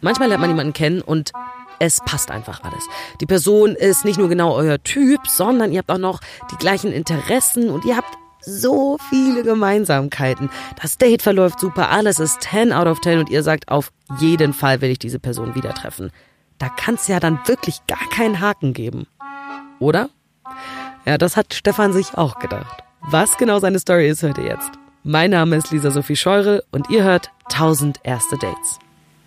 Manchmal lernt man jemanden kennen und es passt einfach alles. Die Person ist nicht nur genau euer Typ, sondern ihr habt auch noch die gleichen Interessen und ihr habt so viele Gemeinsamkeiten. Das Date verläuft super, alles ist 10 out of 10 und ihr sagt, auf jeden Fall will ich diese Person wieder treffen. Da kann es ja dann wirklich gar keinen Haken geben. Oder? Ja, das hat Stefan sich auch gedacht. Was genau seine Story ist, hört ihr jetzt. Mein Name ist Lisa Sophie Scheurel und ihr hört 1000 erste Dates.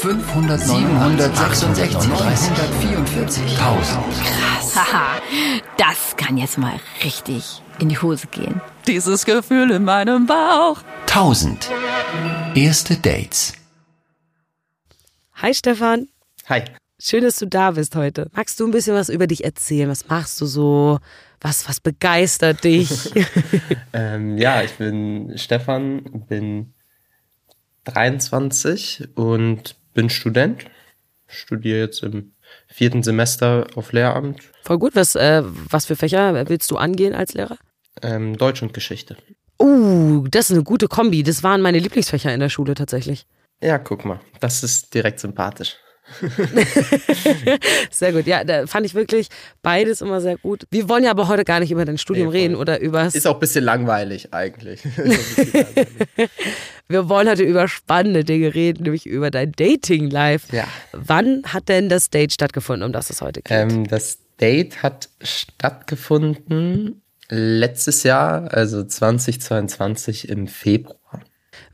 500, 766, 344, 1000. Haha, das kann jetzt mal richtig in die Hose gehen. Dieses Gefühl in meinem Bauch. 1000. Erste Dates. Hi Stefan, Hi. schön, dass du da bist heute. Magst du ein bisschen was über dich erzählen? Was machst du so? Was, was begeistert dich? Ähm, ja, ich bin Stefan, bin 23 und bin Student. Studiere jetzt im vierten Semester auf Lehramt Voll gut. Was, äh, was für Fächer willst du angehen als Lehrer? ähm, Deutsch und Geschichte. Uh, das ist eine gute Kombi. Das waren meine Lieblingsfächer in der Schule tatsächlich. Ja, guck mal, das ist direkt sympathisch. Sehr gut. Ja, da fand ich wirklich beides immer sehr gut. Wir wollen ja aber heute gar nicht über dein Studium Nee, reden oder übers. Ist auch ein bisschen langweilig eigentlich. Bisschen langweilig. Wir wollen heute über spannende Dinge reden, nämlich über dein Dating-Life. Ja. Wann hat denn das Date stattgefunden, um das es heute geht? ähm, das Date hat stattgefunden letztes Jahr, also 2022 im Februar.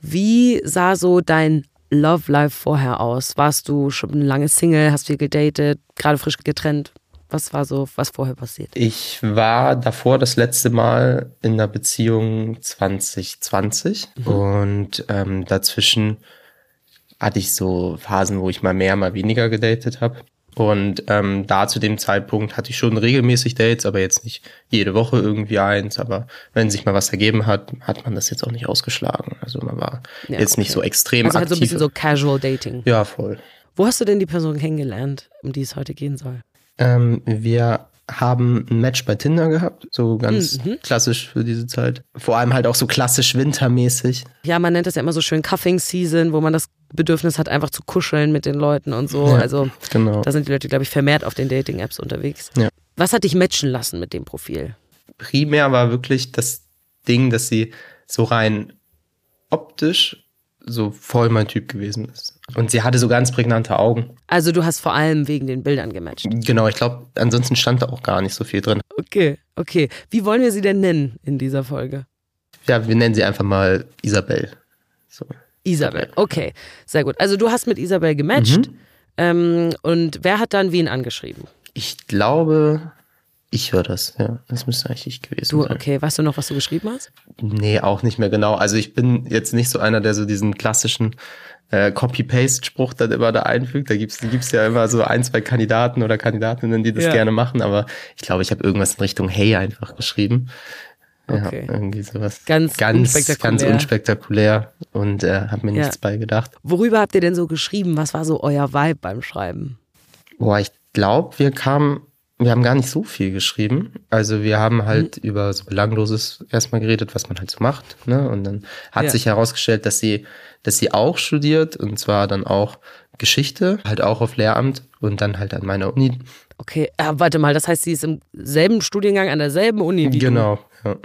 Wie sah so dein Love Life vorher aus? Warst du schon lange Single, hast viel gedatet, gerade frisch getrennt? Was war so, was vorher passiert? Ich war davor das letzte Mal in einer Beziehung 2020 und ähm, dazwischen hatte ich so Phasen, wo ich mal mehr, mal weniger gedatet habe. Und ähm, da zu dem Zeitpunkt hatte ich schon regelmäßig Dates, aber jetzt nicht jede Woche irgendwie eins. Aber wenn sich mal was ergeben hat, hat man das jetzt auch nicht ausgeschlagen. Also man war Ja, jetzt nicht okay. so extrem Also halt so ein aktiv. bisschen so Casual Dating. ja, voll. Wo hast du denn die Person kennengelernt, um die es heute gehen soll? Ähm, wir haben ein Match bei Tinder gehabt, so ganz Mhm. klassisch für diese Zeit. Vor allem halt auch so klassisch wintermäßig. Ja, man nennt das ja immer so schön Cuffing Season, wo man das Bedürfnis hat, einfach zu kuscheln mit den Leuten und so. Ja, also genau. da sind die Leute, glaube ich, vermehrt auf den Dating-Apps unterwegs. Ja. Was hat dich matchen lassen mit dem Profil? Primär war wirklich das Ding, dass sie so rein optisch so voll mein Typ gewesen ist. Und sie hatte so ganz prägnante Augen. Also du hast vor allem wegen den Bildern gematcht. Genau, ich glaube, ansonsten stand da auch gar nicht so viel drin. Okay, okay. Wie wollen wir sie denn nennen in dieser Folge? Ja, wir nennen sie einfach mal Isabel. So. Isabel. Okay, sehr gut. Also du hast mit Isabel gematcht. Mhm. Ähm, und wer hat dann wen angeschrieben? Ich glaube, ich höre das, ja. Das müsste eigentlich ich gewesen Du, sein. okay. Weißt du noch, was du geschrieben hast? Nee, auch nicht mehr genau. Also ich bin jetzt nicht so einer, der so diesen klassischen äh, Copy-Paste-Spruch dann immer da einfügt. Da gibt's, gibt's ja immer so ein, zwei Kandidaten oder Kandidatinnen, die das Ja. gerne machen. Aber ich glaube, ich habe irgendwas in Richtung Hey einfach geschrieben. Ja, Okay. irgendwie sowas. Ganz ganz, unspektakulär. ganz unspektakulär und äh, habe mir Ja. nichts bei gedacht. Worüber habt ihr denn so geschrieben? Was war so euer Vibe beim Schreiben? Boah, ich glaube, wir kamen, wir haben gar nicht so viel geschrieben. Also wir haben halt Mhm. über so Belangloses erstmal geredet, was man halt so macht. Ne? Und dann hat Ja. sich herausgestellt, dass sie, dass sie auch studiert und zwar dann auch Geschichte, halt auch auf Lehramt und dann halt an meiner Uni. Okay, äh, warte mal, das heißt, sie ist im selben Studiengang an derselben Uni wie Genau. Ja. du?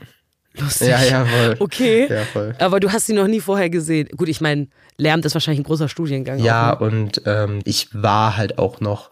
Lustig. ja, ja, voll. Okay. Ja, voll. Aber du hast sie noch nie vorher gesehen. Gut, ich meine, Lehramt ist wahrscheinlich ein großer Studiengang. Ja, auch, ne? und ähm, ich war halt auch noch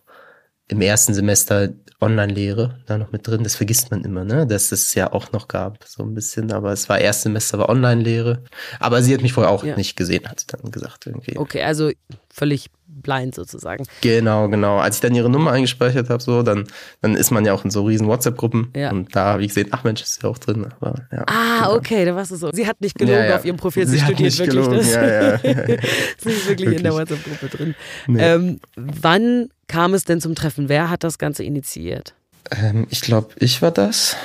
im ersten Semester Online-Lehre da noch mit drin. Das vergisst man immer, ne? Dass es ja auch noch gab, so ein bisschen. Aber es war erstes Semester war Online-Lehre. Aber sie hat mich vorher auch Ja. nicht gesehen, hat sie dann gesagt irgendwie. Okay, also völlig blind sozusagen. Genau, genau. Als ich dann ihre Nummer eingespeichert habe, so, dann, dann ist man ja auch in so riesen WhatsApp-Gruppen. Ja. Und da habe ich gesehen, ach Mensch, ist sie auch drin. Aber, ja, Ah, genau. okay, da warst du so. Sie hat nicht gelogen Ja, auf ihrem Profil, sie, Sie studiert wirklich gelogen, das. sie ist wirklich, in der Wirklich. WhatsApp-Gruppe drin. Nee. Ähm, wann kam es denn zum Treffen? Wer hat das Ganze initiiert? Ähm, ich glaube, ich war das.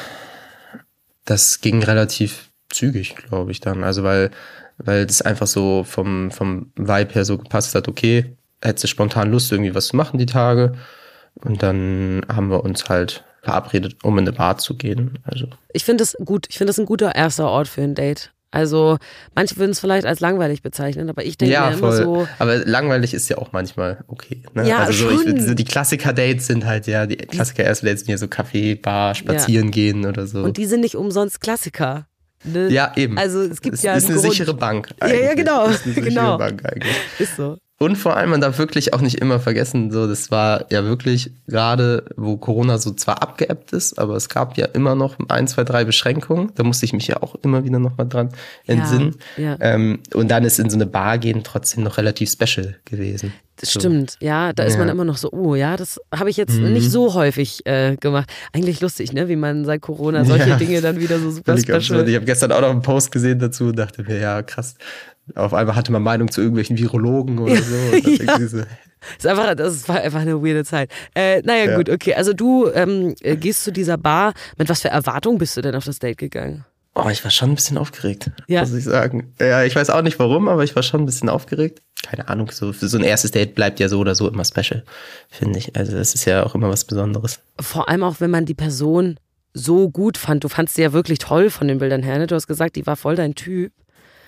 das ging relativ zügig, glaube ich, dann. Also weil, weil das einfach so vom, vom Vibe her so gepasst hat, okay, hättest du spontan Lust, irgendwie was zu machen die Tage. Und dann haben wir uns halt verabredet, um in eine Bar zu gehen. Also Ich finde es gut. Ich finde es ein guter erster Ort für ein Date. Also manche würden es vielleicht als langweilig bezeichnen, aber ich denke ja, mir immer voll. so, Aber langweilig ist ja auch manchmal okay. Ne? Ja, also so, ich, so die Klassiker-Dates sind halt ja, die Klassiker-Erste-Dates sind ja so Kaffee, Bar, spazieren gehen oder so. und die sind nicht umsonst Klassiker. Ne? ja, eben. Also es gibt es ja ist eine Grund. sichere Bank. Ja, ja, eigentlich. genau, ist eine sichere genau. Bank eigentlich. Ist so. Und vor allem, man darf wirklich auch nicht immer vergessen, so, das war ja wirklich gerade, wo Corona so zwar abgeebbt ist, aber es gab ja immer noch ein, zwei, drei Beschränkungen. Da musste ich mich ja auch immer wieder nochmal dran entsinnen. ja. Ähm, und dann ist in so eine Bar gehen trotzdem noch relativ special gewesen. Das So. stimmt, ja, da ist man Ja. Mhm. immer noch so, oh ja, das habe ich jetzt nicht so häufig äh, gemacht. Eigentlich lustig, ne, wie man seit Corona solche Ja. Dinge dann wieder so super special. Ich habe gestern auch noch einen Post gesehen dazu und dachte mir, ja, krass. Auf einmal hatte man Meinung zu irgendwelchen Virologen oder so. Ja. so Ist einfach, das war einfach eine weirde Zeit. Äh, naja, Ja. gut, okay. Also du ähm, äh, gehst zu dieser Bar. Mit was für Erwartungen bist du denn auf das Date gegangen? Oh, ich war schon ein bisschen aufgeregt, Ja. muss ich sagen. Ja, ich weiß auch nicht warum, aber ich war schon ein bisschen aufgeregt. Keine Ahnung, so für so ein erstes Date bleibt ja so oder so immer special, finde ich. Also es ist ja auch immer was Besonderes. Vor allem auch, wenn man die Person so gut fand. Du fandst sie ja wirklich toll von den Bildern her. Ne? Du hast gesagt, die war voll dein Typ.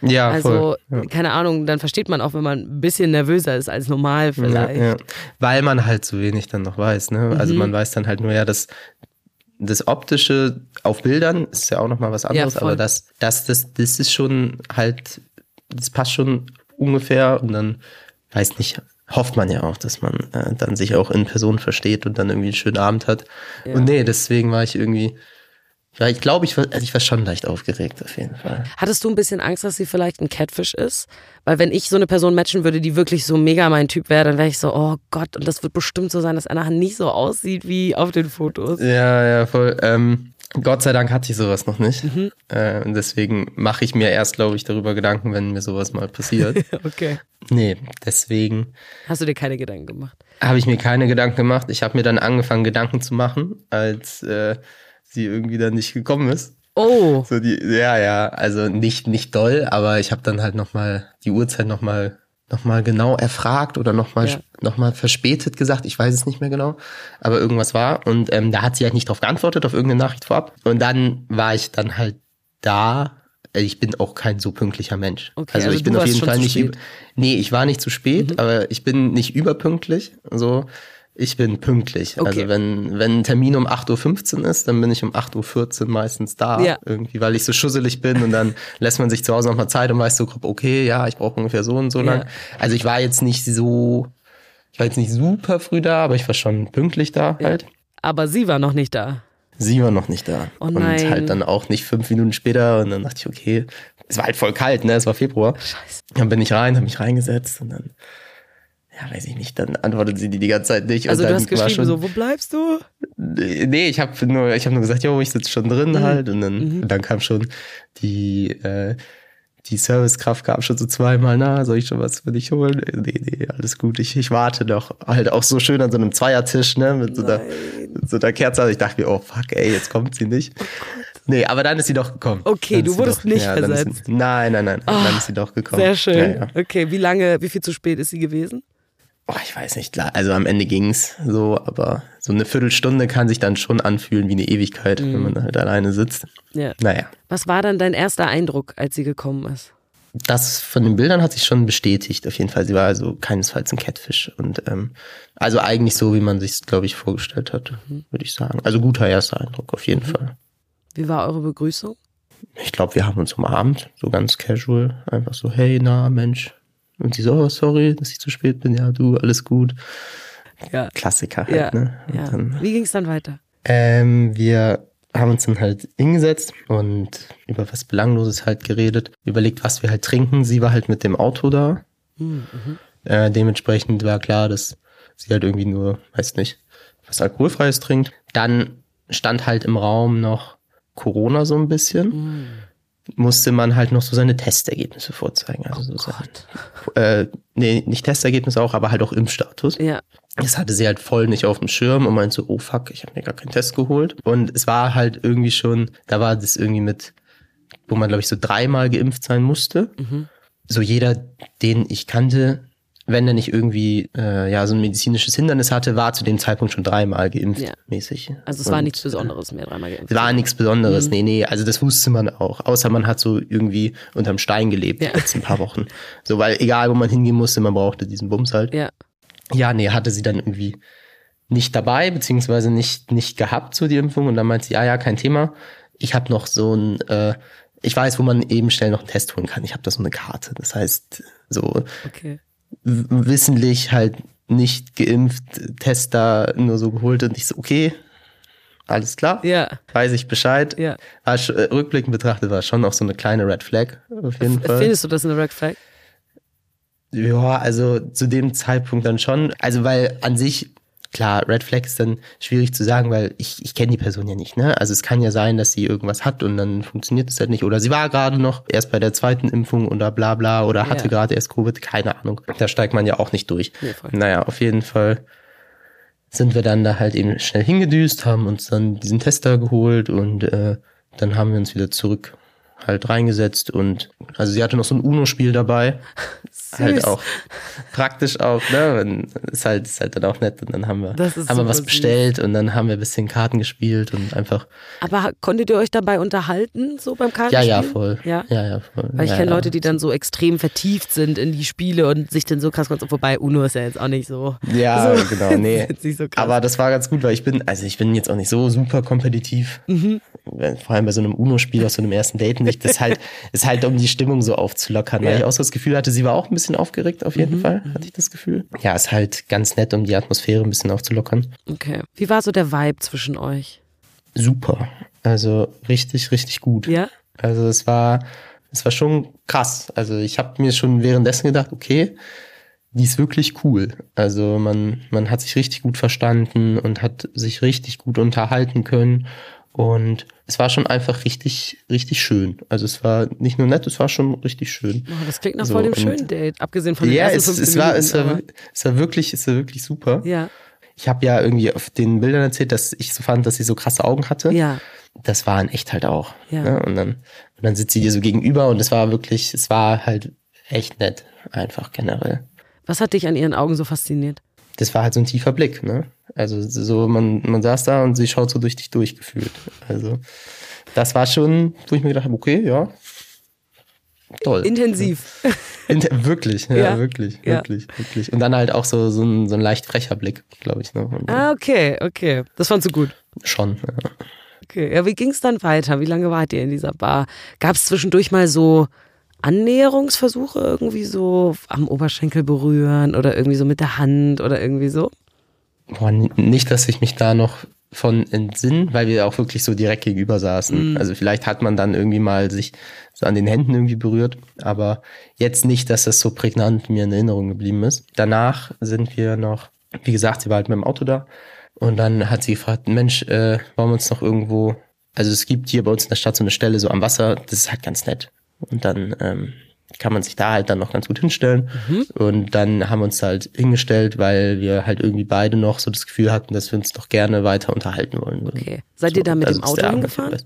Ja, Also, voll. Ja. keine Ahnung, dann versteht man auch, wenn man ein bisschen nervöser ist als normal vielleicht. Ja, ja. Weil man halt so wenig dann noch weiß, ne? Also Mhm. man weiß dann halt nur, ja, das, das Optische auf Bildern ist ja auch nochmal was anderes, voll. aber das, das, das, das ist schon halt, das passt schon ungefähr und dann, weiß nicht, hofft man ja auch, dass man äh, dann sich auch in Person versteht und dann irgendwie einen schönen Abend hat. Und nee, deswegen war ich irgendwie, ja, ich glaube, ich war, also ich war schon leicht aufgeregt auf jeden Fall. Hattest du ein bisschen Angst, dass sie vielleicht ein Catfish ist? Weil wenn ich so eine Person matchen würde, die wirklich so mega mein Typ wäre, dann wäre ich so, oh Gott, und das wird bestimmt so sein, dass er nachher nicht so aussieht wie auf den Fotos. Ja, ja, voll. Ähm, Gott sei Dank hatte ich sowas noch nicht. Mhm. Äh, und deswegen mache ich mir erst, glaube ich, darüber Gedanken, wenn mir sowas mal passiert. Okay. nee, deswegen Hast du dir keine Gedanken gemacht? habe ich mir keine Gedanken gemacht. Ich habe mir dann angefangen, Gedanken zu machen, als äh, sie irgendwie dann nicht gekommen ist. Oh, So die, ja, ja, also nicht nicht doll, aber ich habe dann halt noch mal die Uhrzeit noch mal noch mal genau erfragt oder noch mal Ja. noch mal verspätet gesagt. Ich weiß es nicht mehr genau, aber irgendwas war und ähm, da hat sie halt nicht drauf geantwortet auf irgendeine Nachricht vorab und dann war ich dann halt da. Ich bin auch kein so pünktlicher Mensch. Okay, also, also ich bin du auf jeden Fall nicht. Mhm. über, Nee, ich war nicht zu spät, aber ich bin nicht überpünktlich. So, ich bin pünktlich. Okay. Also wenn, wenn ein Termin um 8.15 Uhr ist, dann bin ich um 8.14 Uhr meistens da. Ja. Irgendwie, weil ich so schusselig bin und dann lässt man sich zu Hause nochmal Zeit und weiß so grob, okay, ja, ich brauche ungefähr so und so Ja. lang. Also ich war jetzt nicht so, ich war jetzt nicht super früh da, aber ich war schon pünktlich da halt. aber sie war noch nicht da. Sie war noch nicht da. Oh und halt dann auch nicht fünf Minuten später und dann dachte ich, okay, es war halt voll kalt, ne? Es war Februar. Scheiße. Dann bin ich rein, habe mich reingesetzt und dann, ja, weiß ich nicht, dann antwortet sie die die ganze Zeit nicht. Also und du hast geschrieben schon, so, wo bleibst du? Nee, ich habe nur, ich habe nur gesagt, jo, ich sitze schon drin Mhm. halt und dann, und dann kam schon die, äh, die Servicekraft kam schon so zweimal, na, soll ich schon was für dich holen? Nee, nee, alles gut, ich, ich warte noch. Halt auch so schön an so einem Zweiertisch, ne, mit so, einer, mit so einer Kerze. Also ich dachte mir, oh fuck, ey, jetzt kommt sie nicht. Nee, aber dann ist sie doch gekommen. Okay, Dann du ist wurdest nicht dann ist versetzt. Sie, nein, nein, nein, dann ist sie doch gekommen. Sehr schön. Ja, ja. Okay, wie lange, wie viel zu spät ist sie gewesen? Oh, ich weiß nicht, klar. Also am Ende ging's so, aber so eine Viertelstunde kann sich dann schon anfühlen wie eine Ewigkeit, wenn man halt alleine sitzt. Ja. Naja. Was war dann dein erster Eindruck, als sie gekommen ist? Das von den Bildern hat sich schon bestätigt, auf jeden Fall. Sie war also keinesfalls ein Catfish. Und ähm, also eigentlich so, wie man sich glaube ich, vorgestellt hat, würde ich sagen. Also guter erster Eindruck, auf jeden Fall. Wie war eure Begrüßung? Ich glaube, wir haben uns umarmt, so ganz casual, einfach so, hey, na, Mensch. Und sie so, oh, sorry, dass ich zu spät bin. Ja, du, alles gut. Ja. Klassiker halt, Ja. ne? Und ja. dann, Wie ging es dann weiter? Ähm, wir haben uns dann halt hingesetzt und über was Belangloses halt geredet, überlegt, was wir halt trinken. Sie war halt mit dem Auto da. Äh, dementsprechend war klar, dass sie halt irgendwie nur, weiß nicht, was Alkoholfreies trinkt. Dann stand halt im Raum noch Corona so ein bisschen. Musste man halt noch so seine Testergebnisse vorzeigen. Also Oh so Sachen. Äh, nee, nicht Testergebnisse auch, aber halt auch Impfstatus. Ja. Das hatte sie halt voll nicht auf dem Schirm und meinte so, oh fuck, ich habe mir gar keinen Test geholt. Und es war halt irgendwie schon, da war das irgendwie mit, wo man glaube ich so dreimal geimpft sein musste. Mhm. So jeder, den ich kannte, wenn er nicht irgendwie äh, ja so ein medizinisches Hindernis hatte, war zu dem Zeitpunkt schon dreimal geimpft Ja. mäßig. Also es war Und, nichts Besonderes mehr, dreimal geimpft. Es war nichts Besonderes, Mhm. nee, nee, also das wusste man auch. Außer man hat so irgendwie unterm Stein gelebt Ja. die letzten paar Wochen. So, weil egal, wo man hingehen musste, man brauchte diesen Bums halt. Ja. Ja, nee, hatte sie dann irgendwie nicht dabei, beziehungsweise nicht, nicht gehabt, so die Impfung. Und dann meinte sie, ja, ja, kein Thema. Ich habe noch so ein, äh, ich weiß, wo man eben schnell noch einen Test holen kann. Ich habe da so eine Karte. Das heißt, so Okay. Wissentlich halt nicht geimpft, Test da nur so geholt und ich so, okay, alles klar. Ja. Weiß ich Bescheid. Ja. Äh, rückblickend betrachtet war schon auch so eine kleine Red Flag auf jeden Fall. Findest du das eine Red Flag? Ja, also zu dem Zeitpunkt dann schon. Also weil an sich, klar, Red Flag ist dann schwierig zu sagen, weil ich, ich kenne die Person ja nicht. Ne? Also es kann ja sein, dass sie irgendwas hat und dann funktioniert es halt nicht. Oder sie war gerade noch erst bei der zweiten Impfung oder bla bla oder hatte Ja. gerade erst Covid, keine Ahnung. Da steigt man ja auch nicht durch. Nee, naja, auf jeden Fall sind wir dann da halt eben schnell hingedüst, haben uns dann diesen Tester geholt und äh, dann haben wir uns wieder zurück halt reingesetzt und also sie hatte noch so ein Uno-Spiel dabei. Halt auch praktisch auch, ne? Und ist halt, ist halt dann auch nett. Und dann haben wir, haben wir was süß. bestellt und dann haben wir ein bisschen Karten gespielt und einfach. Aber konntet ihr euch dabei unterhalten, so beim Ja, Kartenspiel? ja, voll. Ja. ja, ja voll. Weil ich ja, kenne ja. Leute, die dann so extrem vertieft sind in die Spiele und sich dann so krass konzentrieren. Wobei Uno ist ja jetzt auch nicht so. Ja, so, genau, nee. so. Aber das war ganz gut, weil ich bin, also ich bin jetzt auch nicht so super kompetitiv. Mhm. Vor allem bei so einem Uno-Spiel aus so einem ersten Date nicht. Das halt, ist halt, um die Stimmung so aufzulockern. Weil Ja. Ich auch so das Gefühl hatte, sie war auch ein bisschen aufgeregt, auf jeden Fall, hatte ich das Gefühl. Ja, ist halt ganz nett, um die Atmosphäre ein bisschen aufzulockern. Okay. Wie war so der Vibe zwischen euch? Super. Also richtig, richtig gut. Ja? Also es war, es war schon krass. Also ich habe mir schon währenddessen gedacht, okay, die ist wirklich cool. Also man, man hat sich richtig gut verstanden und hat sich richtig gut unterhalten können. Und es war schon einfach richtig, richtig schön. Also es war nicht nur nett, es war schon richtig schön. Oh, das klingt nach So, voll dem schönen Date, abgesehen von den Ja, ersten es, 15 es, war, es, Minuten. war, es war wirklich, es war wirklich super. ja, Ich habe ja irgendwie auf den Bildern erzählt, dass ich so fand, dass sie so krasse Augen hatte ja. das war in echt halt auch. Ja. Ne? Und dann, und dann sitzt sie dir so gegenüber und es war wirklich, es war halt echt nett, einfach generell. Was hat dich an ihren Augen so fasziniert? Das war halt so ein tiefer Blick, ne? Also so, man, man saß da und sie schaut so durch dich durchgefühlt. Also das war schon, wo ich mir gedacht habe, okay, ja, toll. Intensiv. Inter wirklich, ja, Ja. wirklich, Ja. wirklich, wirklich. Und dann halt auch so, so, ein, so ein leicht frecher Blick, glaube ich. Ne? Und ah, okay, okay. Das fandst du gut. Schon, ja. Okay. Ja, wie ging es dann weiter? Wie lange wart ihr in dieser Bar? Gab es zwischendurch mal so Annäherungsversuche, irgendwie so am Oberschenkel berühren oder irgendwie so mit der Hand oder irgendwie so? Boah, nicht, dass ich mich da noch von entsinnen, weil wir auch wirklich so direkt gegenüber saßen. Mhm. Also vielleicht hat man dann irgendwie mal sich so an den Händen irgendwie berührt, aber jetzt nicht, dass das so prägnant mir in Erinnerung geblieben ist. Danach sind wir noch, wie gesagt, sie war halt mit dem Auto da und dann hat sie gefragt, Mensch, äh, wollen wir uns noch irgendwo, also es gibt hier bei uns in der Stadt so eine Stelle so am Wasser, das ist halt ganz nett. Und dann ähm, kann man sich da halt dann noch ganz gut hinstellen. Mhm. Und dann haben wir uns halt hingestellt, weil wir halt irgendwie beide noch so das Gefühl hatten, dass wir uns doch gerne weiter unterhalten wollen würden. Okay. Seid ihr da mit dem dass Auto hingefahren?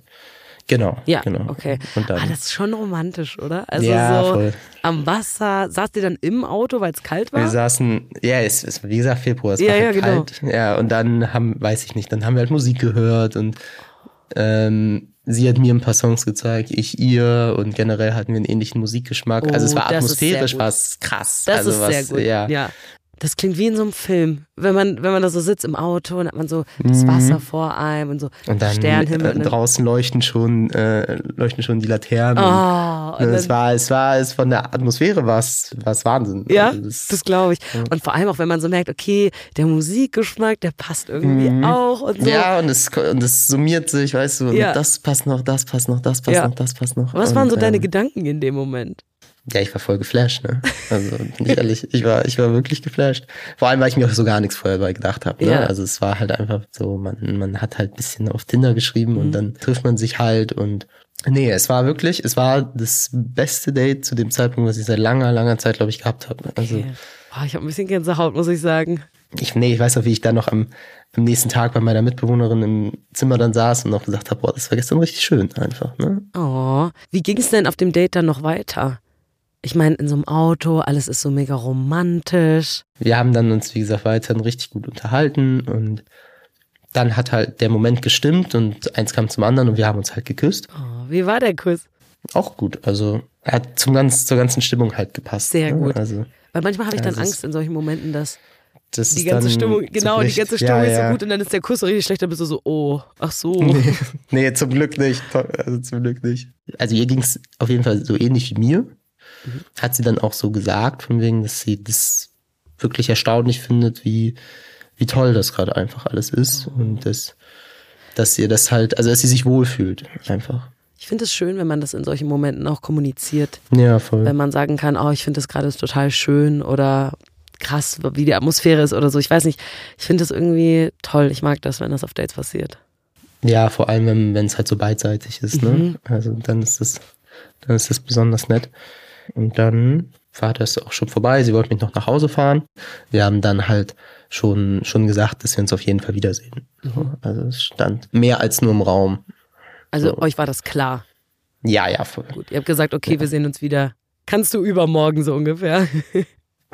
Genau. Ja, genau. okay. Und dann, ah, das ist schon romantisch, oder? Also Ja, so voll. am Wasser. Saßt ihr dann im Auto, weil es kalt war? wir saßen, ja, es ist, wie gesagt, Februar, es Ja, war ja, halt genau. kalt. Ja, und dann haben, weiß ich nicht, dann haben wir halt Musik gehört und ähm, sie hat mir ein paar Songs gezeigt, ich ihr und generell hatten wir einen ähnlichen Musikgeschmack. also es Oh, war sehr atmosphärisch, war es krass. Das also ist was, sehr gut. Ja. ja. Das klingt wie in so einem Film. Wenn man, wenn man da so sitzt im Auto und hat man so das Wasser vor einem und so Mhm. Und dann Sternhimmel. äh, und draußen leuchten schon, äh, leuchten schon die Laternen. Oh, und und es war, es war, es von der Atmosphäre war es, war es Wahnsinn. Ja, Also das, das, glaube ich. Und vor allem auch, wenn man so merkt, okay, der Musikgeschmack, der passt irgendwie auch und so. Mhm. ja, und es, und es summiert sich, weißt du, Ja. das passt noch, das passt noch, das passt Ja. noch, das passt noch. Was waren so deine ähm, Gedanken in dem Moment? Ja, ich war voll geflasht, ne? Also, bin ich ehrlich, ich war, ich war wirklich geflasht. Vor allem, weil ich mir auch so gar nichts vorher dabei gedacht habe. Ne? Ja. Also es war halt einfach so, man, man hat halt ein bisschen auf Tinder geschrieben Mhm. und dann trifft man sich halt und Nee, es war wirklich, es war das beste Date zu dem Zeitpunkt, was ich seit langer, langer Zeit, glaube ich, gehabt habe. Also Okay. Oh, ich habe ein bisschen Gänsehaut, muss ich sagen. ich, nee, ich weiß noch, wie ich da noch am, am nächsten Tag bei meiner Mitbewohnerin im Zimmer dann saß und noch gesagt habe, boah, das war gestern richtig schön einfach. Ne? Oh, wie ging es denn auf dem Date dann noch weiter? Ich meine, in so einem Auto, alles ist so mega romantisch. Wir haben dann uns, wie gesagt, weiterhin richtig gut unterhalten und dann hat halt der Moment gestimmt und eins kam zum anderen und wir haben uns halt geküsst. Oh, wie war der Kuss? Auch gut. Also er hat zum ganz, zur ganzen Stimmung halt gepasst. Sehr ne? gut. Also Weil manchmal habe ich dann ist- Angst in solchen Momenten, dass das die ganze Stimmung, genau, die ganze Stimmung ja, ist so ja. gut und dann ist der Kuss so richtig schlecht, dann bist du so, oh, ach so. Nee, nee, zum Glück nicht. Also zum Glück nicht. Also ihr ging es auf jeden Fall so ähnlich wie mir. Hat sie dann auch so gesagt, von wegen, dass sie das wirklich erstaunlich findet, wie, wie toll das gerade einfach alles ist. Und dass, dass ihr das halt, also dass sie sich wohlfühlt. Einfach. Ich finde es schön, wenn man das in solchen Momenten auch kommuniziert. Ja, voll. Wenn man sagen kann, oh, ich finde das gerade total schön oder krass, wie die Atmosphäre ist oder so. Ich weiß nicht. Ich finde das irgendwie toll. Ich mag das, wenn das auf Dates passiert. Ja, vor allem, wenn wenn es halt so beidseitig ist, Mhm. ne? Also dann ist das, dann ist das besonders nett. Und dann war das auch schon vorbei. Sie wollte mich noch nach Hause fahren. Wir haben dann halt schon, schon gesagt, dass wir uns auf jeden Fall wiedersehen. So, Also es stand mehr als nur im Raum. Also So. euch war das klar. Ja, ja, voll. Gut, ihr habt gesagt, okay, wir sehen uns wieder. Kannst du übermorgen so ungefähr?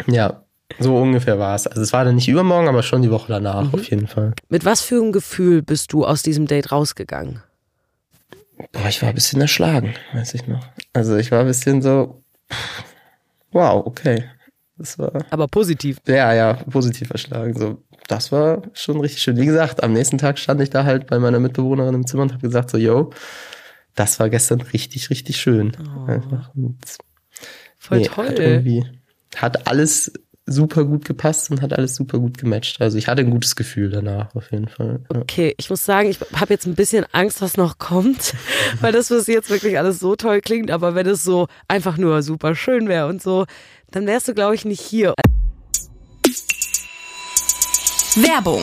Ja, so ungefähr war es. Also es war dann nicht übermorgen, aber schon die Woche danach Mhm. auf jeden Fall. Mit was für einem Gefühl bist du aus diesem Date rausgegangen? Boah, ich war ein bisschen erschlagen, weiß ich noch. Also ich war ein bisschen so, wow, okay. Das war Aber positiv. Ja, ja, positiv erschlagen. So, das war schon richtig schön. Wie gesagt, am nächsten Tag stand ich da halt bei meiner Mitbewohnerin im Zimmer und habe gesagt so, yo, das war gestern richtig, richtig schön. Einfach. Und, Voll nee, toll. Hat irgendwie, hat alles super gut gepasst und hat alles super gut gematcht. Also ich hatte ein gutes Gefühl danach auf jeden Fall. Ja. Okay, ich muss sagen, ich habe jetzt ein bisschen Angst, was noch kommt, weil das bis jetzt wirklich alles so toll klingt. Aber wenn es so einfach nur super schön wäre und so, dann wärst du, glaube ich, nicht hier. Werbung.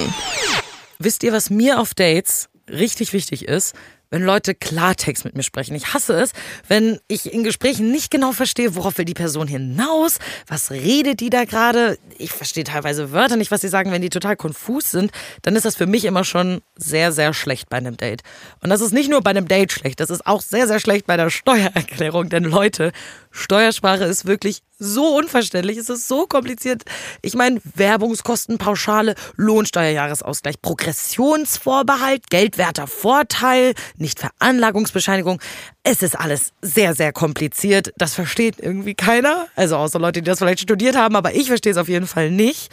Wisst ihr, was mir auf Dates richtig wichtig ist? Wenn Leute Klartext mit mir sprechen. Ich hasse es, wenn ich in Gesprächen nicht genau verstehe, worauf will die Person hinaus, was redet die da gerade. Ich verstehe teilweise Wörter nicht, was sie sagen, wenn die total konfus sind. Dann ist das für mich immer schon sehr, sehr schlecht bei einem Date. Und das ist nicht nur bei einem Date schlecht, das ist auch sehr, sehr schlecht bei der Steuererklärung. Denn Leute, Steuersprache ist wirklich so unverständlich, es ist so kompliziert. Ich meine, Werbungskostenpauschale, Lohnsteuerjahresausgleich, Progressionsvorbehalt, geldwerter Vorteil, Nichtveranlagungsbescheinigung. Es ist alles sehr, sehr kompliziert. Das versteht irgendwie keiner. Also außer Leute, die das vielleicht studiert haben, aber ich verstehe es auf jeden Fall nicht.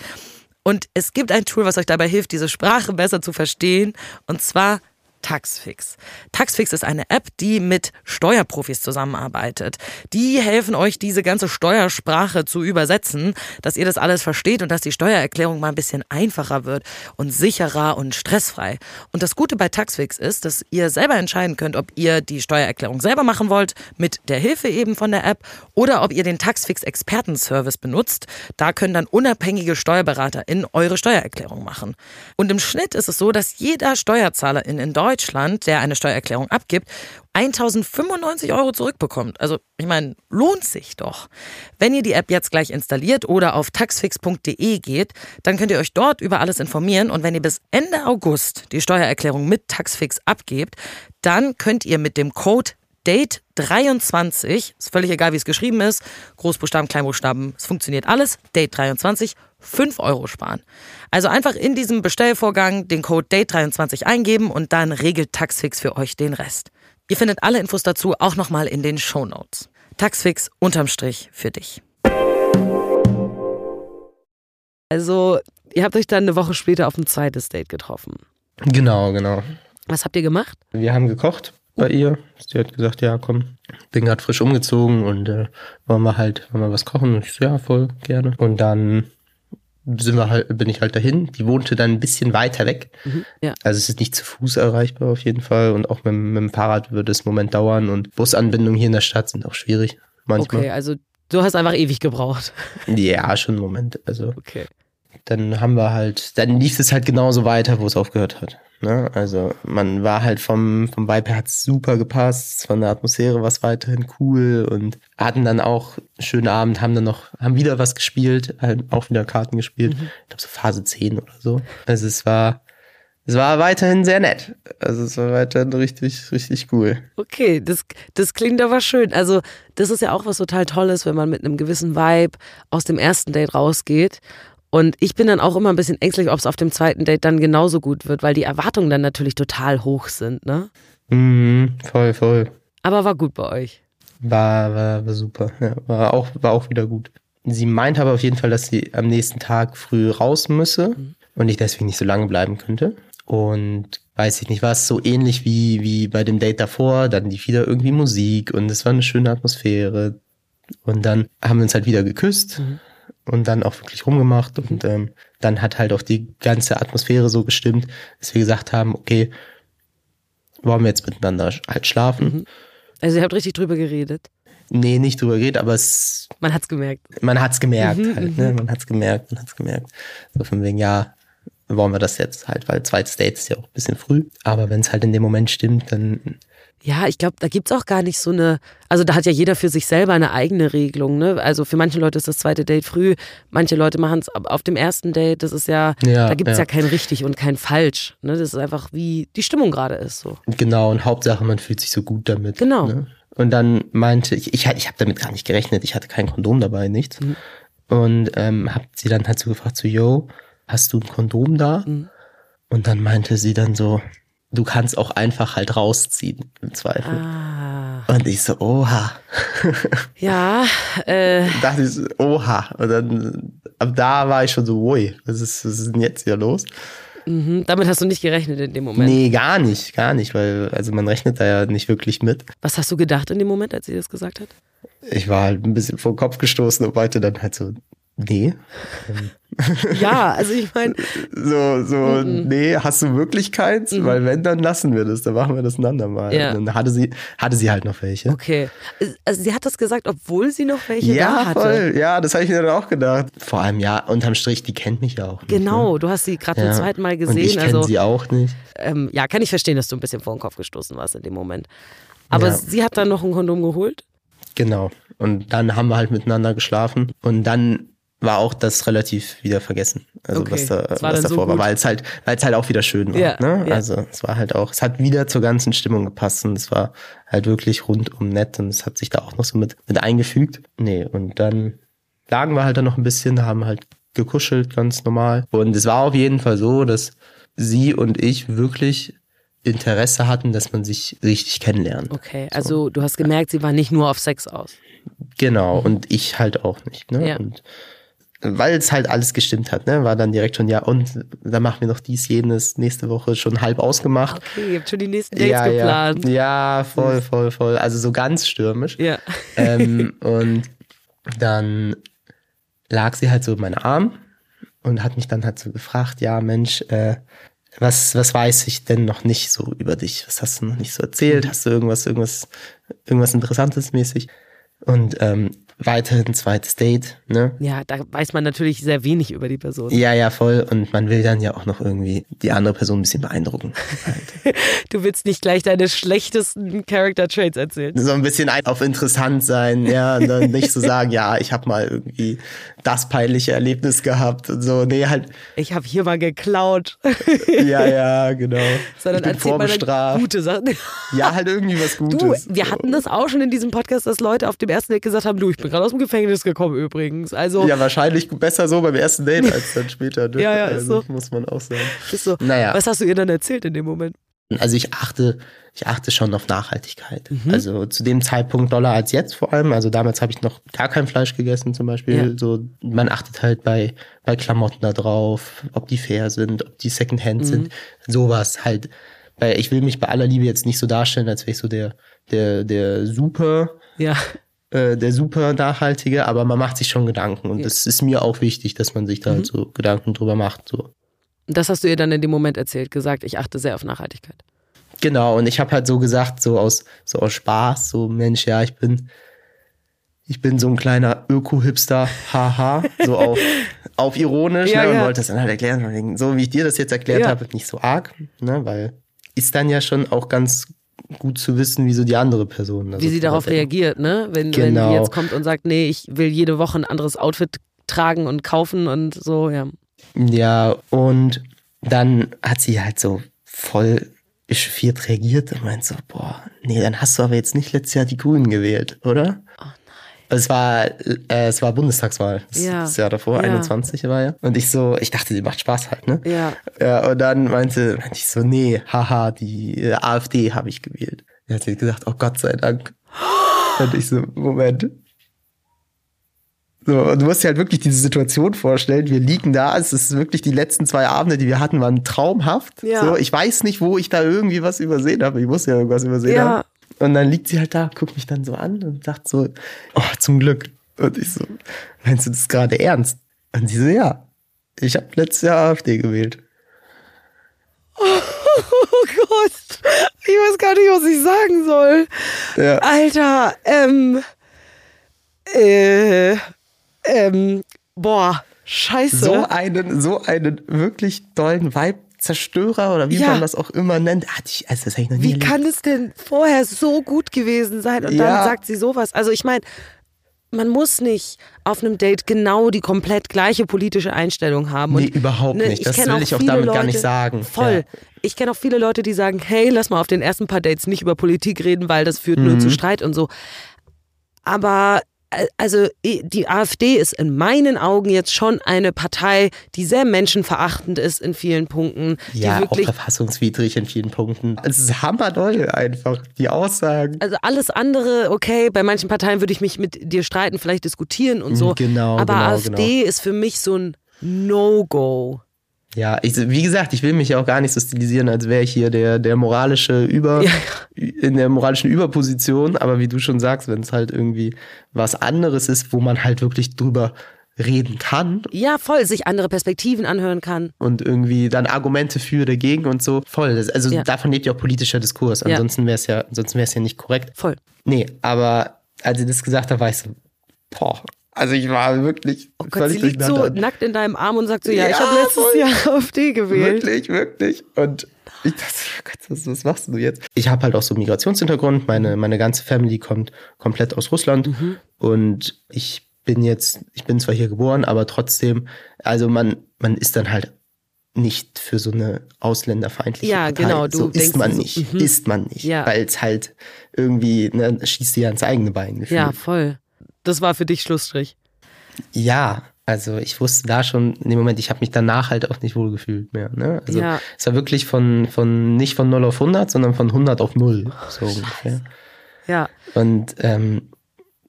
Und es gibt ein Tool, was euch dabei hilft, diese Sprache besser zu verstehen. Und zwar Taxfix. Taxfix ist eine App, die mit Steuerprofis zusammenarbeitet. Die helfen euch, diese ganze Steuersprache zu übersetzen, dass ihr das alles versteht und dass die Steuererklärung mal ein bisschen einfacher wird und sicherer und stressfrei. Und das Gute bei Taxfix ist, dass ihr selber entscheiden könnt, ob ihr die Steuererklärung selber machen wollt, mit der Hilfe eben von der App, oder ob ihr den Taxfix Expertenservice benutzt. Da können dann unabhängige Steuerberater in eure Steuererklärung machen. Und im Schnitt ist es so, dass jeder Steuerzahler in, in Deutschland, der eine Steuererklärung abgibt, 1095 Euro zurückbekommt. Also, ich meine, lohnt sich doch. Wenn ihr die App jetzt gleich installiert oder auf taxfix.de geht, dann könnt ihr euch dort über alles informieren und wenn ihr bis Ende August die Steuererklärung mit Taxfix abgebt, dann könnt ihr mit dem Code Date 23, ist völlig egal, wie es geschrieben ist, Großbuchstaben, Kleinbuchstaben, es funktioniert alles, Date 23, 5 Euro sparen. Also einfach in diesem Bestellvorgang den Code Date 23 eingeben und dann regelt Taxfix für euch den Rest. Ihr findet alle Infos dazu auch nochmal in den Show Notes. Taxfix unterm Strich für dich. Also, ihr habt euch dann eine Woche später auf ein zweites Date getroffen. Genau, genau. Was habt ihr gemacht? Wir haben gekocht bei ihr. Sie hat gesagt, ja, komm, bin gerade frisch umgezogen und äh, wollen wir halt, wollen wir was kochen? Und ich so, ja, voll gerne. Und dann sind wir halt, bin ich halt dahin. Die wohnte dann ein bisschen weiter weg. ja. Also es ist nicht zu Fuß erreichbar auf jeden Fall. Und auch mit, mit dem Fahrrad würde es einen Moment dauern. Und Busanbindungen hier in der Stadt sind auch schwierig. Manchmal. Okay, also du hast einfach ewig gebraucht. Ja, schon einen Moment. Also Okay. dann haben wir halt, dann lief es halt genauso weiter, wo es aufgehört hat. Ne? Also man war halt vom, vom Vibe her hat's super gepasst, von der Atmosphäre war es weiterhin cool und hatten dann auch einen schönen Abend, haben dann noch, haben wieder was gespielt, halt auch wieder Karten gespielt. Mhm. Ich glaube so Phase 10 oder so. Also es war, es war weiterhin sehr nett. Also es war weiterhin richtig, richtig cool. Okay, das, das klingt aber schön. Also, das ist ja auch was total Tolles, wenn man mit einem gewissen Vibe aus dem ersten Date rausgeht. Und ich bin dann auch immer ein bisschen ängstlich, ob es auf dem zweiten Date dann genauso gut wird, weil die Erwartungen dann natürlich total hoch sind, ne? Mhm, voll, voll. Aber war gut bei euch. War, war, war super. Ja, war, auch, war auch wieder gut. Sie meint aber auf jeden Fall, dass sie am nächsten Tag früh raus müsse und ich deswegen nicht so lange bleiben könnte. Und weiß ich nicht, war es so ähnlich wie, wie bei dem Date davor. Dann lief wieder irgendwie Musik und es war eine schöne Atmosphäre. Und dann haben wir uns halt wieder geküsst und dann auch wirklich rumgemacht. Und ähm, dann hat halt auch die ganze Atmosphäre so gestimmt, dass wir gesagt haben, okay, wollen wir jetzt miteinander halt schlafen? Also, ihr habt richtig drüber geredet. Nee, nicht drüber geht, aber es, Man hat's gemerkt. man hat's gemerkt halt, ne? Man hat's gemerkt, man hat's gemerkt. So von wegen, ja, wollen wir das jetzt halt, weil zweites Date ist ja auch ein bisschen früh. Aber wenn es halt in dem Moment stimmt, dann Ja, ich glaube, da gibt's auch gar nicht so eine, also da hat ja jeder für sich selber eine eigene Regelung, ne? Also für manche Leute ist das zweite Date früh, manche Leute machen es auf dem ersten Date, das ist ja, Ja, da gibt's ja. ja. kein richtig und kein falsch, ne? Das ist einfach wie die Stimmung gerade ist so. genau, und Hauptsache, man fühlt sich so gut damit. Genau. Ne? Und dann meinte ich, ich, ich habe damit gar nicht gerechnet, ich hatte kein Kondom dabei, nichts. Mhm. Und ähm, hab sie dann halt so gefragt, so, yo, hast du ein Kondom da? Mhm. Und dann meinte sie dann so, du kannst auch einfach halt rausziehen, im Zweifel. Ah. Und ich so, oha. Ja, äh, dachte ich, so, oha. Und dann, ab da war ich schon so, ui, was ist, was ist denn jetzt hier los? mhm, damit hast du nicht gerechnet in dem Moment. Nee, gar nicht, gar nicht, weil, also man rechnet da ja nicht wirklich mit. Was hast du gedacht in dem Moment, als sie das gesagt hat? Ich war halt ein bisschen vor den Kopf gestoßen und meinte dann halt so, nee. Ja, also ich meine, So, so, nee, hast du wirklich keins? Weil wenn, dann lassen wir das, dann machen wir das ein andermal. Ja. Und dann hatte sie, hatte sie halt noch welche. okay. Also sie hat das gesagt, obwohl sie noch welche Ja, da hatte. voll. Ja, das habe ich mir dann auch gedacht. Vor allem, ja, unterm Strich, die kennt mich ja auch nicht. Genau, du hast sie gerade Ne? zum Ja. zweiten Mal Und ich gesehen. kenne Also sie auch nicht. ähm, ja, kann ich verstehen, dass du ein bisschen vor den Kopf gestoßen warst in dem Moment. Aber Ja. sie hat dann noch ein Kondom geholt. Genau. Und dann haben wir halt miteinander geschlafen. Und dann war auch das relativ wieder vergessen. Also Okay. was, da, was dann so davor war, weil es halt, weil es halt auch wieder schön war. Ja, ne? ja. Also es war halt auch, es hat wieder zur ganzen Stimmung gepasst und es war halt wirklich rundum nett und es hat sich da auch noch so mit, mit eingefügt. Nee, und dann lagen wir halt dann noch ein bisschen, haben halt gekuschelt, ganz normal. Und es war auf jeden Fall so, dass sie und ich wirklich Interesse hatten, dass man sich richtig kennenlernt. Okay, also du hast gemerkt, sie war nicht nur auf Sex aus. Genau, und ich halt auch nicht. Ne? Ja. Und weil es halt alles gestimmt hat, ne? war dann direkt schon, ja, und dann machen wir noch dies, jenes, nächste Woche schon halb ausgemacht. Okay, ihr habt schon die nächsten Dates ja, geplant. ja, ja, voll, voll, voll. Also so ganz stürmisch. Ja. Ähm, und dann lag sie halt so in meinem Arm und hat mich dann halt so gefragt, ja, Mensch, äh, was, was weiß ich denn noch nicht so über dich? Was hast du noch nicht so erzählt? Hast du irgendwas, irgendwas, irgendwas Interessantes mäßig? Und ähm, weiterhin zweites Date, ne? Ja, da weiß man natürlich sehr wenig über die Person. Ja, ja, voll. Und man will dann ja auch noch irgendwie die andere Person ein bisschen beeindrucken. Du willst nicht gleich deine schlechtesten Character Traits erzählen. so ein bisschen auf interessant sein, ja, und dann nicht so sagen, ja, ich habe mal irgendwie das peinliche Erlebnis gehabt und so. Nee, halt, Ich habe hier mal geklaut. ja, ja, genau. Sondern erzählt mal gute Sachen. Ja, halt irgendwie was Du, Gutes. wir hatten das auch schon in diesem Podcast, dass Leute auf dem ersten Date gesagt haben, du, ich bin gerade aus dem Gefängnis gekommen übrigens. Also Ja, wahrscheinlich besser so beim ersten Date als dann später. Ne? Ja, ja, ist also, so. Muss man auch sagen. ist so. Naja. Was hast du ihr dann erzählt in dem Moment? Also ich achte, ich achte schon auf Nachhaltigkeit. Mhm. Also zu dem Zeitpunkt doller als jetzt vor allem. Also damals habe ich noch gar kein Fleisch gegessen zum Beispiel. Ja. So, man achtet halt bei, bei Klamotten da drauf, ob die fair sind, ob die Secondhand Mhm. sind. Sowas halt. Weil ich will mich bei aller Liebe jetzt nicht so darstellen, als wäre ich so der, der, der super, Ja. Äh, der super Nachhaltige, aber man macht sich schon Gedanken. Und das ist mir auch wichtig, dass man sich da Mhm. halt so Gedanken drüber macht. So. Das hast du ihr dann in dem Moment erzählt, gesagt, ich achte sehr auf Nachhaltigkeit. Genau, und ich habe halt so gesagt, so aus, so aus Spaß, so Mensch, ja, ich bin, ich bin so ein kleiner Öko-Hipster, haha, so auf, auf ironisch Ja, ne, und ja. wollte das dann halt erklären, so wie ich dir das jetzt erklärt Ja. habe, nicht so arg, ne, weil ist dann ja schon auch ganz gut zu wissen, wie so die andere Person. also Wie sie darauf reagiert, ne? Wenn, wenn Genau. die jetzt kommt und sagt, nee, ich will jede Woche ein anderes Outfit tragen und kaufen und so, ja. Ja, und dann hat sie halt so voll echauffiert reagiert und meint so, boah, nee, dann hast du aber jetzt nicht letztes Jahr die Grünen gewählt, oder? Oh. Es war, äh, es war Bundestagswahl. Das, Ja. das Jahr davor, Ja. 21 war ja. Und ich so, ich dachte, die macht Spaß halt, ne? Ja. Ja, und dann meinte, meinte ich so, nee, haha, die äh, AfD habe ich gewählt. Er hat sie gesagt, oh Gott sei Dank. Und ich so, Moment. So, und du musst dir halt wirklich diese Situation vorstellen. Wir liegen da, es ist wirklich die letzten zwei Abende, die wir hatten, waren traumhaft. Ja. So, ich weiß nicht, wo ich da irgendwie was übersehen habe. Ich muss ja irgendwas übersehen Ja. haben. Und dann liegt sie halt da, guckt mich dann so an und sagt so, oh, zum Glück. Und ich so, meinst du das gerade ernst? Und sie so, ja, ich habe letztes Jahr AfD gewählt. Oh Gott, ich weiß gar nicht, was ich sagen soll. Ja. Alter, ähm, äh, ähm, boah, scheiße. so einen, so einen wirklich tollen Vibe-Zerstörer oder wie Ja. man das auch immer nennt, hatte ich, also das ich noch nie Wie erlebt. kann es denn vorher so gut gewesen sein und dann Ja. sagt sie sowas? Also ich meine, man muss nicht auf einem Date genau die komplett gleiche politische Einstellung haben. Nee, Und, überhaupt ne, nicht. Das will ich auch damit gar nicht sagen. Voll. Ja. Ich kenne auch viele Leute, die sagen, hey, lass mal auf den ersten paar Dates nicht über Politik reden, weil das führt nur Mhm. zu Streit und so. Aber also die AfD ist in meinen Augen jetzt schon eine Partei, die sehr menschenverachtend ist in vielen Punkten. Ja, auch verfassungswidrig in vielen Punkten. Es ist hammerdoll einfach, die Aussagen. Also alles andere, okay, bei manchen Parteien würde ich mich mit dir streiten, vielleicht diskutieren und so. Genau, Aber genau, AfD ist für mich so ein No-Go. Ja, ich, wie gesagt, ich will mich ja auch gar nicht so stilisieren, als wäre ich hier der, der moralische Über, Ja. in der moralischen Überposition. Aber wie du schon sagst, wenn es halt irgendwie was anderes ist, wo man halt wirklich drüber reden kann Ja, voll, sich andere Perspektiven anhören kann. und irgendwie dann Argumente für dagegen und so. Voll. Das, also Ja. davon lebt ja auch politischer Diskurs. Ansonsten wäre es ja, ansonsten wäre es ja nicht korrekt. Voll. Nee, aber als sie das gesagt war ich so, boah. Also ich war wirklich Oh Gott, sie völlig liegt so nackt in deinem Arm und sagt so, ja, ich Ja, habe letztes voll. Jahr AfD gewählt. Wirklich, wirklich. Und ich dachte, oh Gott, was, was machst du jetzt? Ich habe halt auch so einen Migrationshintergrund. Meine, meine ganze Family kommt komplett aus Russland. Mhm. Und ich bin jetzt, ich bin zwar hier geboren, aber trotzdem, also man, man ist dann halt nicht für so eine ausländerfeindliche Ja, Partei. genau, du so denkst ist man so, nicht, mhm. ist man nicht. Ja. Weil es halt irgendwie, ne, schießt dir ans eigene Bein. gefühlt. Ja, voll. Das war für dich Schlussstrich. Ja, also ich wusste da schon in dem Moment, ich habe mich danach halt auch nicht wohl gefühlt mehr. Ne? Also Ja. es war wirklich von, von nicht von 0 auf 100, sondern von 100 auf 0. So ungefähr. Ja. Und ähm,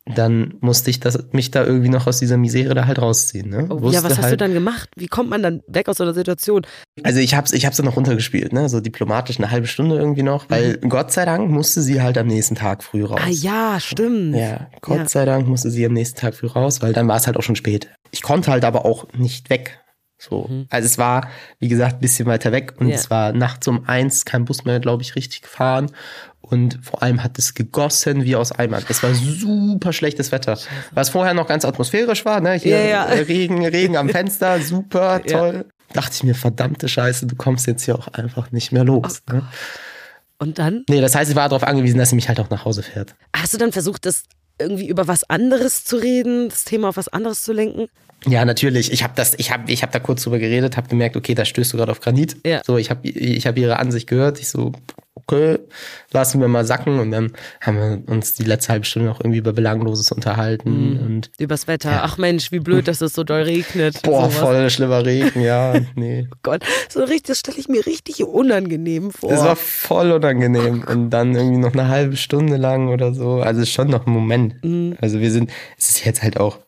dann musste ich das, mich da irgendwie noch aus dieser Misere da halt rausziehen. Ne? Oh, ja, was hast halt, du dann gemacht? Wie kommt man dann weg aus so einer Situation? Also ich hab's, ich hab's dann noch runtergespielt, ne? so diplomatisch eine halbe Stunde irgendwie noch, weil Gott sei Dank musste sie halt am nächsten Tag früh raus. Mhm. Ah ja, stimmt. Ja, Gott Ja. sei Dank musste sie am nächsten Tag früh raus, weil dann war es halt auch schon spät. Ich konnte halt aber auch nicht weg. So. Also es war, wie gesagt, ein bisschen weiter weg und Mhm. Ja. es war nachts um eins kein Bus mehr, glaube ich, richtig gefahren. Und vor allem hat es gegossen wie aus Eimern. Es war super schlechtes Wetter. Was vorher noch ganz atmosphärisch war, ne? Hier Ja, ja. äh, Regen, Regen am Fenster, super, Ja. toll. Dachte ich mir, verdammte Scheiße, du kommst jetzt hier auch einfach nicht mehr los. Oh ne? Und dann? Nee, das heißt, ich war darauf angewiesen, dass sie mich halt auch nach Hause fährt. Hast du dann versucht, das irgendwie über was anderes zu reden, das Thema auf was anderes zu lenken? Ja, natürlich. Ich habe das, ich habe, ich habe da kurz drüber geredet, habe gemerkt, okay, da stößt du gerade auf Granit. Ja. So, ich habe, ich habe ihre Ansicht gehört. Ich so, okay, lassen wir mal sacken. Und dann haben wir uns die letzte halbe Stunde noch irgendwie über Belangloses unterhalten und Übers Wetter. Ja. Ach Mensch, wie blöd, dass es so doll regnet. boah, Sowas. voll schlimmer Regen, ja, nee. Gott, so richtig, das stelle ich mir richtig unangenehm vor. Das war voll unangenehm. Und dann irgendwie noch eine halbe Stunde lang oder so. Also schon noch ein Moment. Mhm. Also wir sind, es ist jetzt halt auch,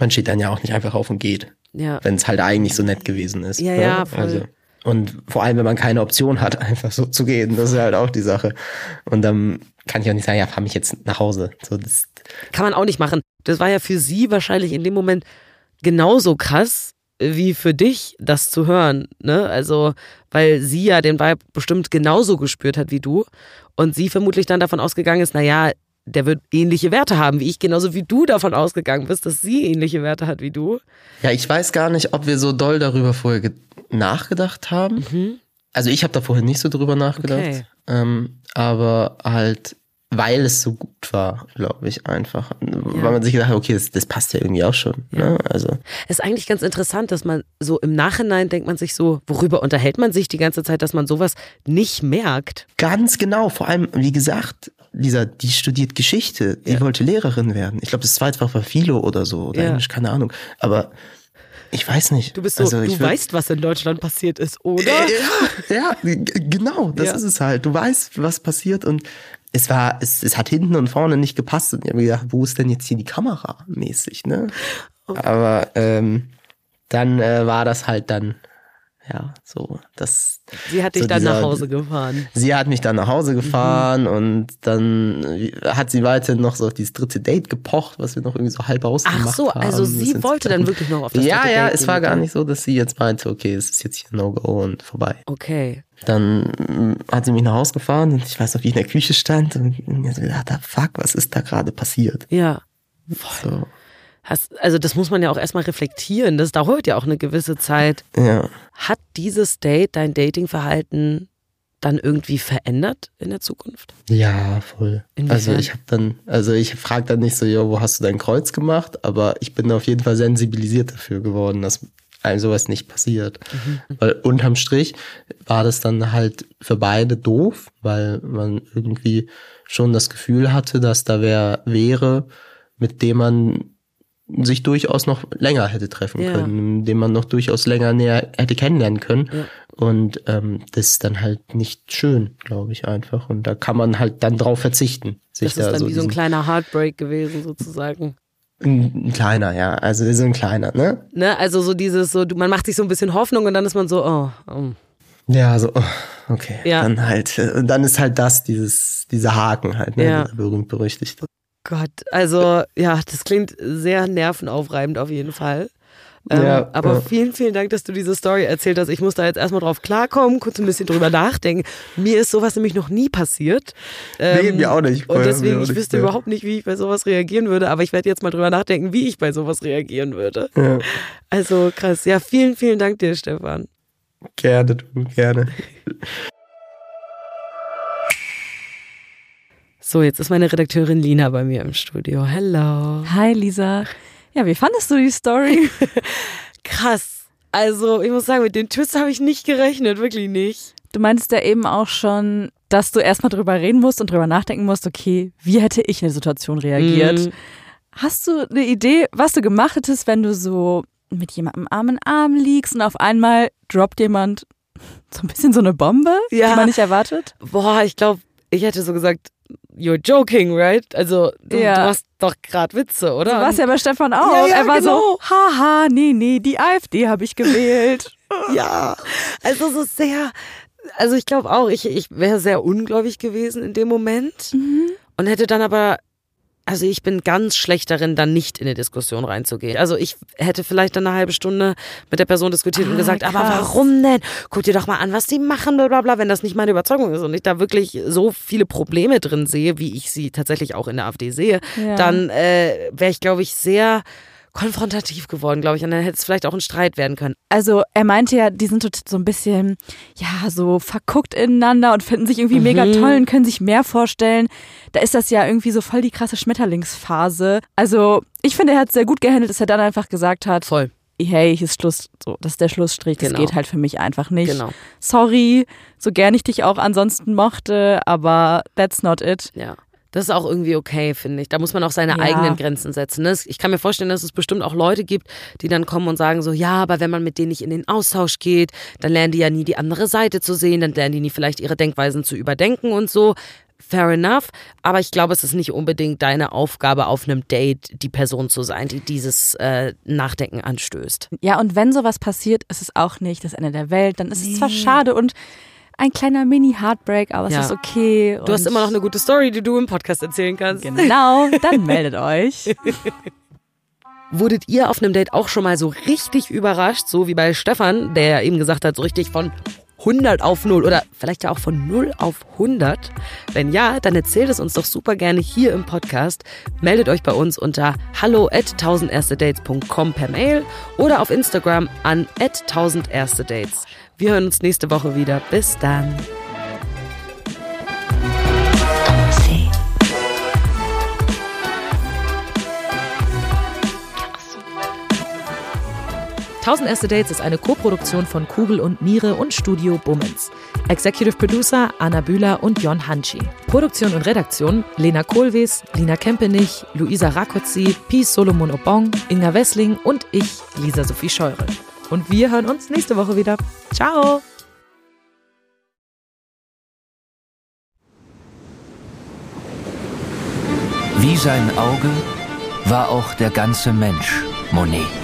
man steht dann ja auch nicht einfach auf und geht. ja. wenn es halt eigentlich so nett gewesen ist. Ja, ne? ja, voll. Also, und vor allem, wenn man keine Option hat, einfach so zu gehen, das ist halt auch die Sache. Und dann kann ich auch nicht sagen, ja, fahr mich jetzt nach Hause. So, das, Kann man auch nicht machen. Das war ja für sie wahrscheinlich in dem Moment genauso krass wie für dich, das zu hören. Ne? Also, weil sie ja den Vibe bestimmt genauso gespürt hat wie du. Und sie vermutlich dann davon ausgegangen ist, naja, der wird ähnliche Werte haben wie ich, genauso wie du davon ausgegangen bist, dass sie ähnliche Werte hat wie du. Ja, ich weiß gar nicht, ob wir so doll darüber vorher ge- nachgedacht haben. Also ich habe da vorher nicht so drüber nachgedacht. Mhm. Okay. Ähm, aber halt, weil es so gut war, glaube ich einfach. Weil man sich gedacht hat, okay, das, das passt ja irgendwie auch schon. Ne? Also Es ist eigentlich ganz interessant, dass man so im Nachhinein denkt man sich so, worüber unterhält man sich die ganze Zeit, dass man sowas nicht merkt. ganz genau, vor allem, wie gesagt, dieser, die studiert Geschichte, die wollte Lehrerin werden. Ich glaube, das Zweitfach war Philo oder so, oder Ja. Englisch, keine Ahnung. Aber ich weiß nicht. Du bist so, Also du weißt, was in Deutschland passiert ist, oder? Ja, ja, g- genau, das Ja. ist es halt. Du weißt, was passiert und es war, es, es hat hinten und vorne nicht gepasst. Und ich habe mir gedacht, wo ist denn jetzt hier die Kamera mäßig, ne? Aber ähm, dann äh, war das halt dann, ja, so, das. Sie hat dich so dann nach dieser- Hause gefahren. Sie hat mich dann nach Hause gefahren Mhm. und dann äh, hat sie weiter noch so auf dieses dritte Date gepocht, was wir noch irgendwie so halb ausgemacht Ach so, haben. also sie wollte dann wirklich noch auf das Ja, dritte ja, Date es gehen war mit gar nicht so, dass sie jetzt meinte, okay, es ist jetzt hier No-Go und vorbei. Okay. Dann mm, hat sie mich nach Hause gefahren und ich weiß noch, wie ich in der Küche stand und mir so gedacht habe, fuck, was ist da gerade passiert? Ja. So, Hast, also das muss man ja auch erstmal reflektieren. Das dauert ja auch eine gewisse Zeit. ja. Hat dieses Date dein Datingverhalten dann irgendwie verändert in der Zukunft? Ja, voll. Inwiefern? Also ich habe dann, also ich frage dann nicht so, ja, wo hast du dein Kreuz gemacht? Aber ich bin auf jeden Fall sensibilisiert dafür geworden, dass einem sowas nicht passiert. Weil unterm Strich war das dann halt für beide doof, weil man irgendwie schon das Gefühl hatte, dass da wer wäre, mit dem man sich durchaus noch länger hätte treffen Ja. können, den man noch durchaus länger näher hätte kennenlernen können. Ja. Und ähm, das ist dann halt nicht schön, glaube ich einfach. Und da kann man halt dann drauf verzichten. Sich Das ist da dann so wie so ein kleiner Heartbreak gewesen sozusagen. ein, ein kleiner, ja. Also so ein kleiner, ne? Ne? Also so dieses, so man macht sich so ein bisschen Hoffnung und dann ist man so, oh, oh. Ja, so, oh, okay. Ja. Dann halt, äh, und dann ist halt das, dieses, dieser Haken halt, ne? Ja. Berühmt berüchtigte. Gott, also ja, das klingt sehr nervenaufreibend auf jeden Fall. Ähm, Ja, aber ja. vielen, vielen Dank, dass du diese Story erzählt hast. Ich muss da jetzt erstmal drauf klarkommen, kurz ein bisschen drüber nachdenken. Mir ist sowas nämlich noch nie passiert. Nee, mir auch nicht. Und deswegen, ich wüsste ja. überhaupt nicht, wie ich bei sowas reagieren würde, aber ich werde jetzt mal drüber nachdenken, wie ich bei sowas reagieren würde. Ja. Also krass. Ja, vielen, vielen Dank dir, Stefan. Gerne, du, gerne. So, jetzt ist meine Redakteurin Lina bei mir im Studio. Hello. Hi Lisa. Ja, wie fandest du die Story? Krass. Also, ich muss sagen, mit dem Twist habe ich nicht gerechnet, wirklich nicht. Du meintest ja eben auch schon, dass du erstmal drüber reden musst und drüber nachdenken musst, okay, wie hätte ich in der Situation reagiert? Mhm. Hast du eine Idee, was du gemacht hättest, wenn du so mit jemandem Arm in Arm liegst und auf einmal droppt jemand so ein bisschen so eine Bombe, Ja. die man nicht erwartet? Boah, ich glaube, ich hätte so gesagt, you're joking, right? Also, du, Ja. du machst doch gerade Witze, oder? So war es ja bei Stefan auch. Ja, ja, er war genau. so, haha, nee, nee, die AfD habe ich gewählt. Ja, also so sehr, also ich glaube auch, ich, ich wäre sehr ungläubig gewesen in dem Moment und hätte dann aber, also ich bin ganz schlecht darin, dann nicht in eine Diskussion reinzugehen. Also ich hätte vielleicht dann eine halbe Stunde mit der Person diskutiert und Ah, gesagt, aber krass. warum denn? Guck dir doch mal an, was die machen, bla bla bla, wenn das nicht meine Überzeugung ist und ich da wirklich so viele Probleme drin sehe, wie ich sie tatsächlich auch in der AfD sehe, Ja. dann äh, wäre ich, glaube ich, sehr konfrontativ geworden, glaube ich. Und dann hätte es vielleicht auch ein Streit werden können. Also er meinte ja, die sind so, ein bisschen, ja, so verguckt ineinander und finden sich irgendwie mega toll und können sich mehr vorstellen. Da ist das ja irgendwie so voll die krasse Schmetterlingsphase. Also ich finde, er hat sehr gut gehandelt, dass er dann einfach gesagt hat, Voll. hey, hier ist Schluss, so, das ist der Schlussstrich, das Genau. geht halt für mich einfach nicht. Genau. Sorry, so gern ich dich auch ansonsten mochte, aber that's not it. Ja. Das ist auch irgendwie okay, finde ich. Da muss man auch seine Ja. eigenen Grenzen setzen. ne? Ich kann mir vorstellen, dass es bestimmt auch Leute gibt, die dann kommen und sagen so, ja, aber wenn man mit denen nicht in den Austausch geht, dann lernen die ja nie die andere Seite zu sehen, dann lernen die nie vielleicht ihre Denkweisen zu überdenken und so. Fair enough. Aber ich glaube, es ist nicht unbedingt deine Aufgabe auf einem Date, die Person zu sein, die dieses äh, Nachdenken anstößt. Ja, und wenn sowas passiert, ist es auch nicht das Ende der Welt. Dann ist es zwar schade und ein kleiner Mini-Heartbreak, aber Ja. es ist okay. Du hast immer noch eine gute Story, die du im Podcast erzählen kannst. Genau, dann meldet euch. Wurdet ihr auf einem Date auch schon mal so richtig überrascht, so wie bei Stefan, der eben gesagt hat, so richtig von 100 auf 0 oder vielleicht ja auch von 0 auf 100? Wenn ja, dann erzählt es uns doch super gerne hier im Podcast. Meldet euch bei uns unter hallo at 1000erstedates.com per Mail oder auf Instagram an at 1000erstedates. Wir hören uns nächste Woche wieder. Bis dann. 1000 Erste Dates ist eine Koproduktion von Kugel und Niere und Studio Bummens. Executive Producer Anna Bühler und Jon Hanschi. Produktion und Redaktion Lena Kohlwees, Lina Kempenich, Luisa Rakotzi, Pi Solomon Obong, Inga Wessling und ich, Lisa Sophie Scheure. Und wir hören uns nächste Woche wieder. Ciao! Wie sein Auge war auch der ganze Mensch Monet.